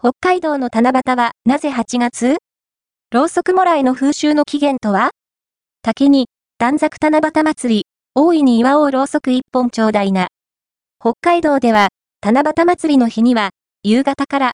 北海道の七夕はなぜ8月？ろうそくもらいの風習の起源とは？竹に、短冊七夕祭り、大いに祝おうろうそく一本ちょうだいな。北海道では、七夕祭りの日には、夕方から